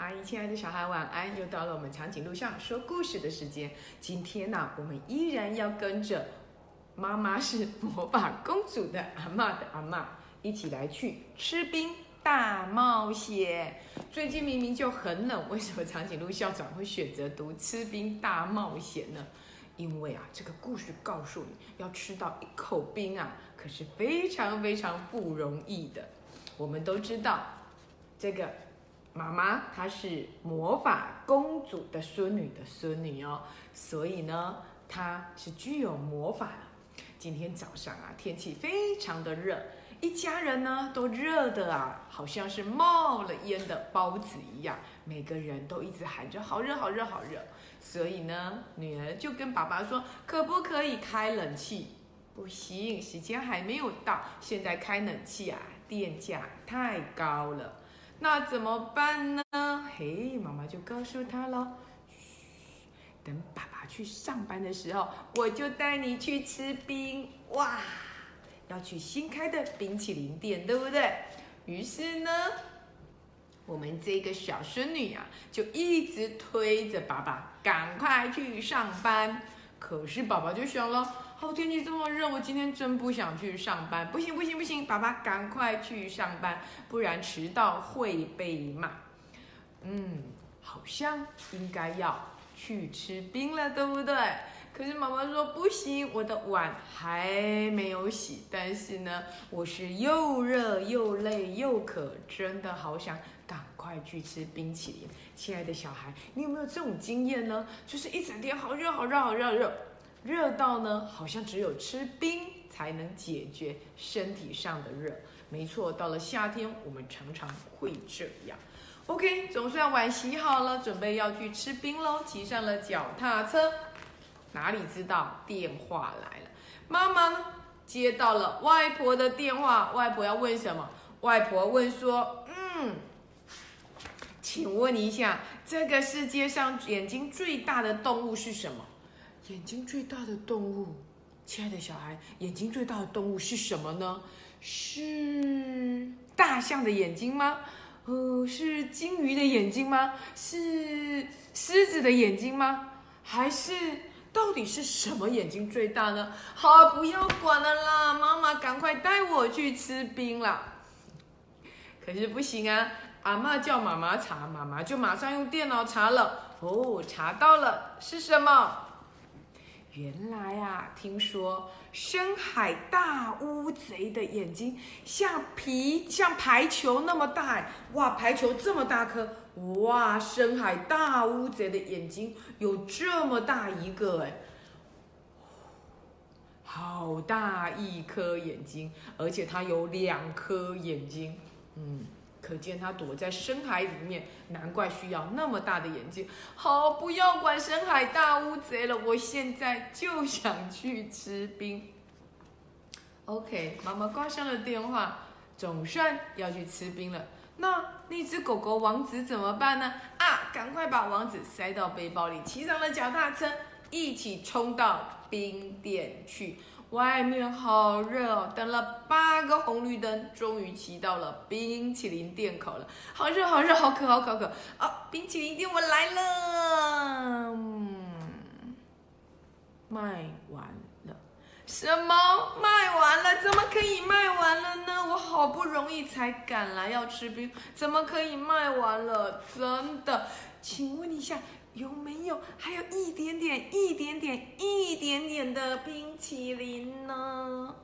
阿姨，亲爱的小孩，晚安！又到了我们长颈鹿上说故事的时间。今天呢、我们依然要跟着妈妈是魔法公主的阿嬷的阿嬷一起来去吃冰大冒险。最近明明就很冷，为什么长颈鹿校长会选择读吃冰大冒险呢？因为啊，这个故事告诉你要吃到一口冰啊，可是非常非常不容易的。我们都知道，这个妈妈她是魔法公主的孙女的孙女哦，所以呢，她是具有魔法的。今天早上啊，天气非常的热，一家人呢都热的啊，好像是冒了烟的包子一样，每个人都一直喊着好热好热好热。所以呢，女儿就跟爸爸说，可不可以开冷气？不行，时间还没有到，现在开冷气啊，电价太高了。那怎么办呢？嘿，妈妈就告诉他了，嘘，等爸爸去上班的时候，我就带你去吃冰。哇，要去新开的冰淇淋店，对不对？于是呢，我们这个小孙女啊，就一直推着爸爸赶快去上班。可是爸爸就想了，好天气这么热，我今天真不想去上班。不行不行不行，爸爸赶快去上班，不然迟到会被骂。嗯，好像应该要去吃冰了，对不对？可是妈妈说不行，我的碗还没有洗。但是呢，我是又热又累又渴，真的好想赶快去吃冰淇淋。亲爱的小孩，你有没有这种经验呢？就是一整天好热好热好热好热，热到呢，好像只有吃冰才能解决身体上的热。没错，到了夏天，我们常常会这样。OK，总算碗洗好了，准备要去吃冰喽。骑上了脚踏车，哪里知道电话来了？妈妈呢接到了外婆的电话，外婆要问什么？外婆问说：“嗯，请问一下，这个世界上眼睛最大的动物是什么？眼睛最大的动物，亲爱的小孩，眼睛最大的动物是什么呢？是大象的眼睛吗？呃，是金鱼的眼睛吗？是狮子的眼睛吗？还是到底是什么眼睛最大呢？好，不要管了啦，妈妈赶快带我去吃冰啦！可是不行啊，阿妈叫妈妈查，妈妈就马上用电脑查了。哦，查到了，是什么？原来啊，听说深海大乌贼的眼睛像皮像排球那么大，哇，排球这么大颗，哇，深海大乌贼的眼睛有这么大一个哎，好大一颗眼睛，而且它有两颗眼睛，嗯。可见它躲在深海里面，难怪需要那么大的眼睛。好，不要管深海大乌贼了，我现在就想去吃冰。OK，妈妈挂上了电话，总算要去吃冰了。那那只狗狗王子怎么办呢？啊，赶快把王子塞到背包里，骑上了脚踏车，一起冲到冰店去。外面好热哦！等了八个红绿灯，终于骑到了冰淇淋店口了。好热，好热，好渴，好渴，好渴！啊，冰淇淋店我来了！卖完了？什么？卖完了？怎么可以卖完了呢？我好不容易才赶来要吃冰，怎么可以卖完了？真的？请问一下。有没有还有一点点、一点点、一点点的冰淇淋呢？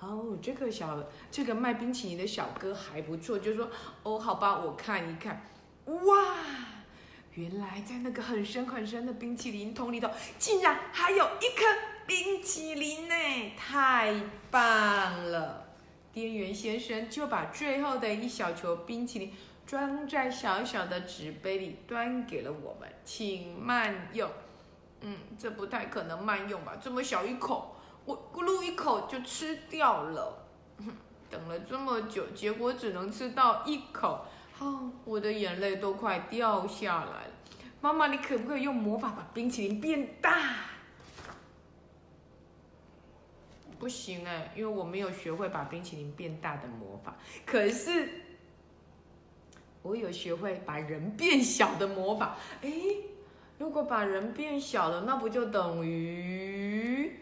哦，这个小这个卖冰淇淋的小哥还不错，就说哦，好吧，我看一看。哇，原来在那个很深很深的冰淇淋桶里头，竟然还有一颗冰淇淋呢！太棒了！店员先生就把最后的一小球冰淇淋。装在小小的纸杯里，端给了我们，请慢用。嗯，这不太可能慢用吧？这么小一口，我咕噜一口就吃掉了。等了这么久，结果只能吃到一口，哦，我的眼泪都快掉下来了。妈妈，你可不可以用魔法把冰淇淋变大？不行哎，因为我没有学会把冰淇淋变大的魔法。可是。我有学会把人变小的魔法。哎，如果把人变小了，那不就等于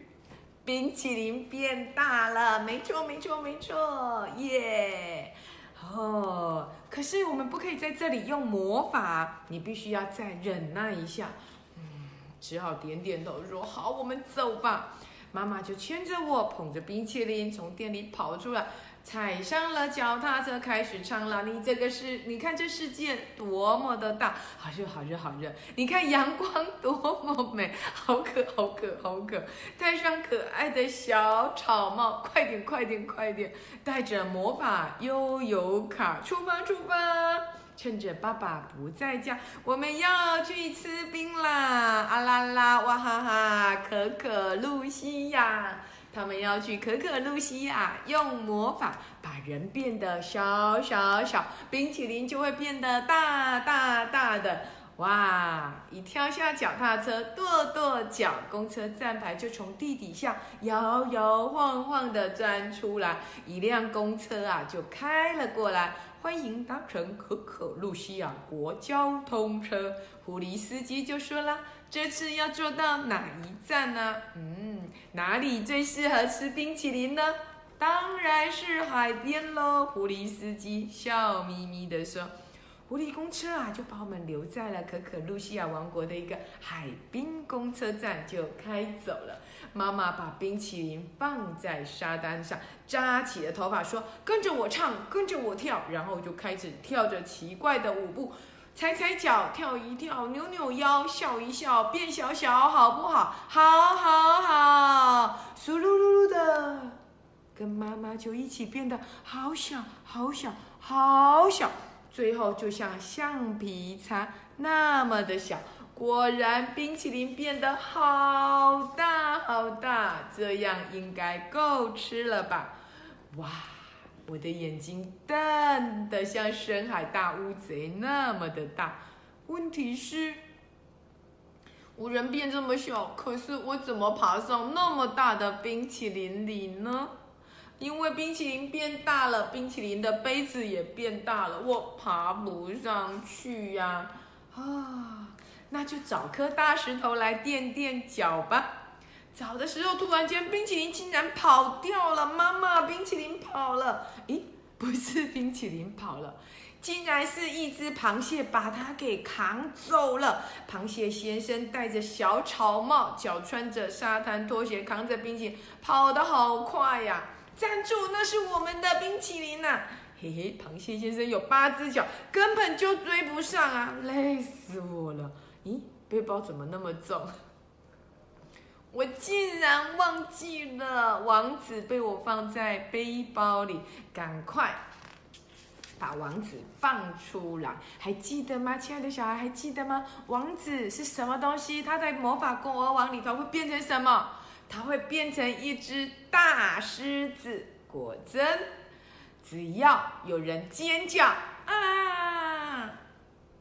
冰淇淋变大了？没错，没错，没错，耶！哦，可是我们不可以在这里用魔法，你必须要再忍耐一下。嗯，只好点点头说：“好，我们走吧。”妈妈就牵着我，捧着冰淇淋从店里跑出来。踩上了脚踏车，开始唱了。你这个是，你看这世界多么的大，好热，好热，好热。你看阳光多么美，好可，好可，好可。戴上可爱的小草帽，快点，快点，快点。带着魔法悠游卡，出发，出发。趁着爸爸不在家，我们要去吃冰啦！啊啦啦，哇哈哈，可可露西亚。他们要去可可露西亚，用魔法把人变得小小小，冰淇淋就会变得大大大的。哇！一跳下脚踏车，跺跺脚，公车站牌就从地底下摇摇晃晃的钻出来，一辆公车啊就开了过来。欢迎搭乘可可露西亚国交通车。狐狸司机就说啦：“这次要坐到哪一站呢？嗯，哪里最适合吃冰淇淋呢？当然是海边喽。”狐狸司机笑眯眯地说。狐狸公车啊，就把我们留在了可可露西亚王国的一个海滨公车站，就开走了。妈妈把冰淇淋放在沙滩上，扎起了头发，说：“跟着我唱，跟着我跳。”然后就开始跳着奇怪的舞步，踩踩脚，跳一跳，扭扭腰，笑一笑，变小小，好不好？好，好，好，嗖噜噜噜的，跟妈妈就一起变得好小，好小，好小。最后就像橡皮擦那么的小，果然冰淇淋变得好大好大，这样应该够吃了吧？哇，我的眼睛瞪得像深海大乌贼那么的大。问题是，我人变这么小，可是我怎么爬上那么大的冰淇淋里呢？因为冰淇淋变大了，冰淇淋的杯子也变大了，我爬不上去呀！啊，那就找颗大石头来垫垫脚吧。找的时候，突然间冰淇淋竟然跑掉了！妈妈，冰淇淋跑了！咦，不是冰淇淋跑了，竟然是一只螃蟹把它给扛走了。螃蟹先生戴着小草帽，脚穿着沙滩拖鞋，扛着冰淇淋，跑得好快呀！站住！那是我们的冰淇淋呐！嘿嘿，螃蟹先生有八只脚，根本就追不上啊！累死我了！咦，背包怎么那么重？我竟然忘记了王子被我放在背包里，赶快把王子放出来！还记得吗，亲爱的小孩？还记得吗？王子是什么东西？他在魔法国王里头会变成什么？它会变成一只大狮子，果真，只要有人尖叫啊，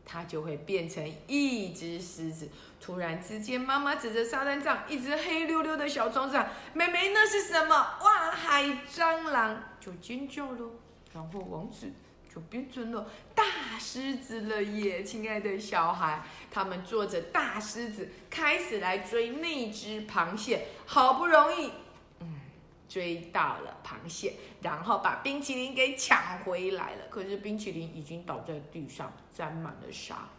它就会变成一只狮子。突然之间，妈妈指着沙滩上一只黑溜溜的小虫子，妹妹那是什么？哇，海蟑螂就尖叫了，然后王子。就变成了大狮子了耶，亲爱的小孩，他们坐着大狮子开始来追那只螃蟹，好不容易，嗯，追到了螃蟹，然后把冰淇淋给抢回来了。可是冰淇淋已经倒在地上，沾满了沙。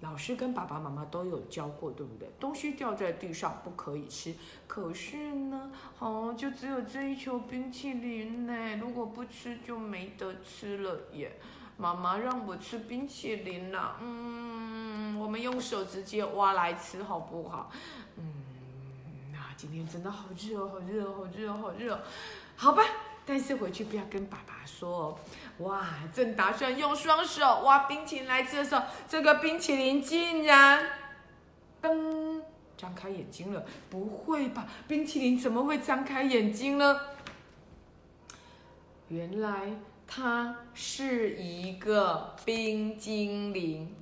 老师跟爸爸妈妈都有教过，对不对？东西掉在地上不可以吃。可是呢，哦，就只有这一球冰淇淋呢，如果不吃就没得吃了耶。妈妈让我吃冰淇淋啦，嗯，我们用手直接挖来吃好不好？嗯，那今天真的好热，好热，好热，好热，好吧。但是回去不要跟爸爸说哦。哇，正打算用双手挖冰淇淋来吃的时候，这个冰淇淋竟然噔张开眼睛了。不会吧，冰淇淋怎么会张开眼睛呢？原来它是一个冰精灵。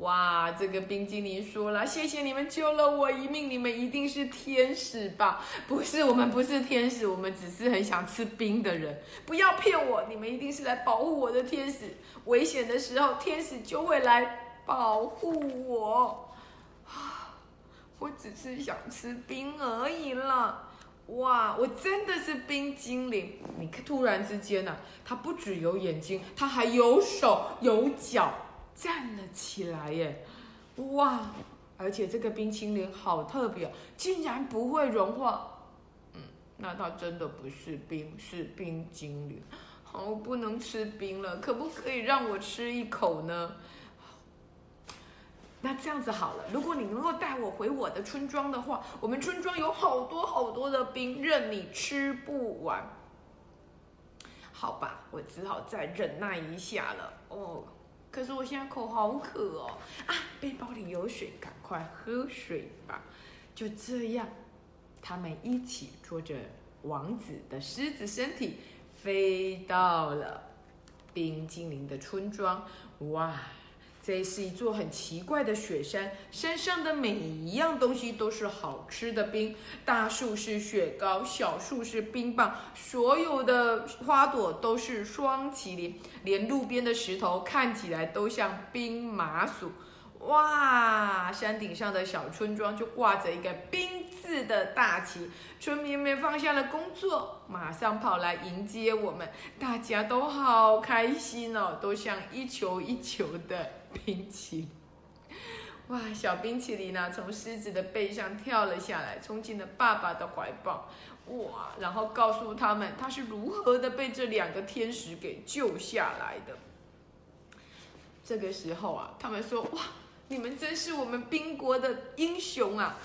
哇，这个冰精灵说了：“谢谢你们救了我一命，你们一定是天使吧？”不是，我们不是天使，我们只是很想吃冰的人。不要骗我，你们一定是来保护我的天使。危险的时候，天使就会来保护我。啊，我只是想吃冰而已了。哇，我真的是冰精灵！你看，突然之间呢，它不只有眼睛，它还有手有脚。站了起来耶！哇，而且这个冰淇淋好特别，竟然不会融化。嗯，那它真的不是冰，是冰精灵。好，不能吃冰了，可不可以让我吃一口呢？那这样子好了，如果你能够带我回我的村庄的话，我们村庄有好多好多的冰，任你吃不完。好吧，我只好再忍耐一下了。哦。可是我现在口好渴哦！啊，背包里有水，赶快喝水吧。就这样，他们一起坐着王子的狮子身体，飞到了冰精灵的村庄。哇！这是一座很奇怪的雪山，山上的每一样东西都是好吃的冰。大树是雪糕，小树是冰棒，所有的花朵都是双麒麟，连路边的石头看起来都像冰麻薯。哇！山顶上的小村庄就挂着一个“冰”字的大旗，村民们放下了工作，马上跑来迎接我们，大家都好开心哦，都像一球一球的冰淇淋。哇！小冰淇淋呢，从狮子的背上跳了下来，冲进了爸爸的怀抱。哇！然后告诉他们，他是如何的被这两个天使给救下来的。这个时候啊，他们说：哇！你们真是我们冰国的英雄啊！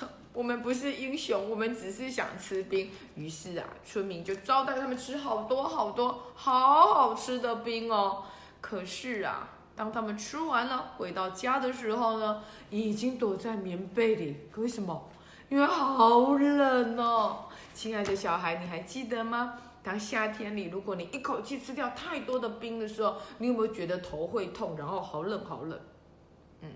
我们不是英雄，我们只是想吃冰。于是啊，村民就招待他们吃好多好多好好吃的冰哦。可是啊，当他们吃完了回到家的时候呢，已经躲在棉被里。为什么？因为好冷哦。亲爱的小孩，你还记得吗？当夏天里，如果你一口气吃掉太多的冰的时候，你有没有觉得头会痛，然后好冷好冷？嗯，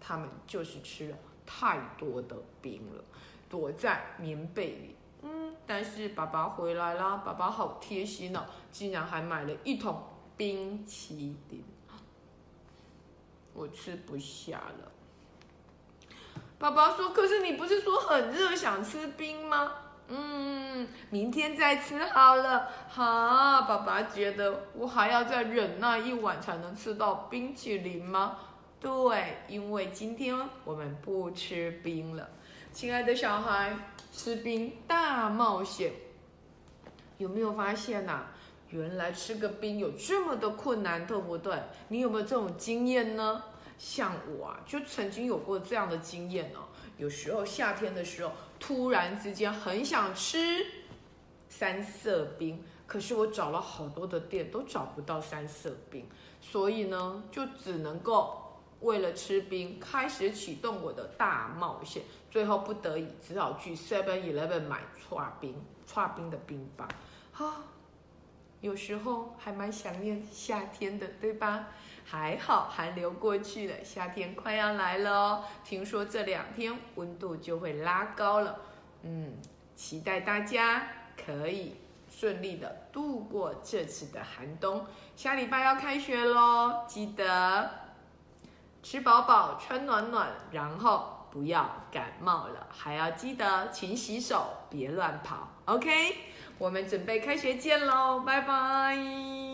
他们就是吃了太多的冰了，躲在棉被里。嗯，但是爸爸回来啦，爸爸好贴心哦，竟然还买了一桶冰淇淋。我吃不下了。爸爸说：“可是你不是说很热，想吃冰吗？”嗯，明天再吃好了。好，爸爸觉得我还要再忍耐一晚才能吃到冰淇淋吗？对，因为今天我们不吃冰了，亲爱的小孩，吃冰大冒险，有没有发现呐？原来吃个冰有这么的困难，对不对？你有没有这种经验呢？像我啊，就曾经有过这样的经验哦。有时候夏天的时候，突然之间很想吃三色冰，可是我找了好多的店都找不到三色冰，所以呢，就只能够。为了吃冰，开始启动我的大冒险，最后不得已只好去 Seven Eleven 买串冰，串冰的冰棒。哈，有时候还蛮想念夏天的，对吧？还好寒流过去了，夏天快要来了哦。听说这两天温度就会拉高了，嗯，期待大家可以顺利的度过这次的寒冬。下礼拜要开学喽，记得。吃饱饱，穿暖暖，然后不要感冒了，还要记得勤洗手，别乱跑。OK，我们准备开学见喽，拜拜。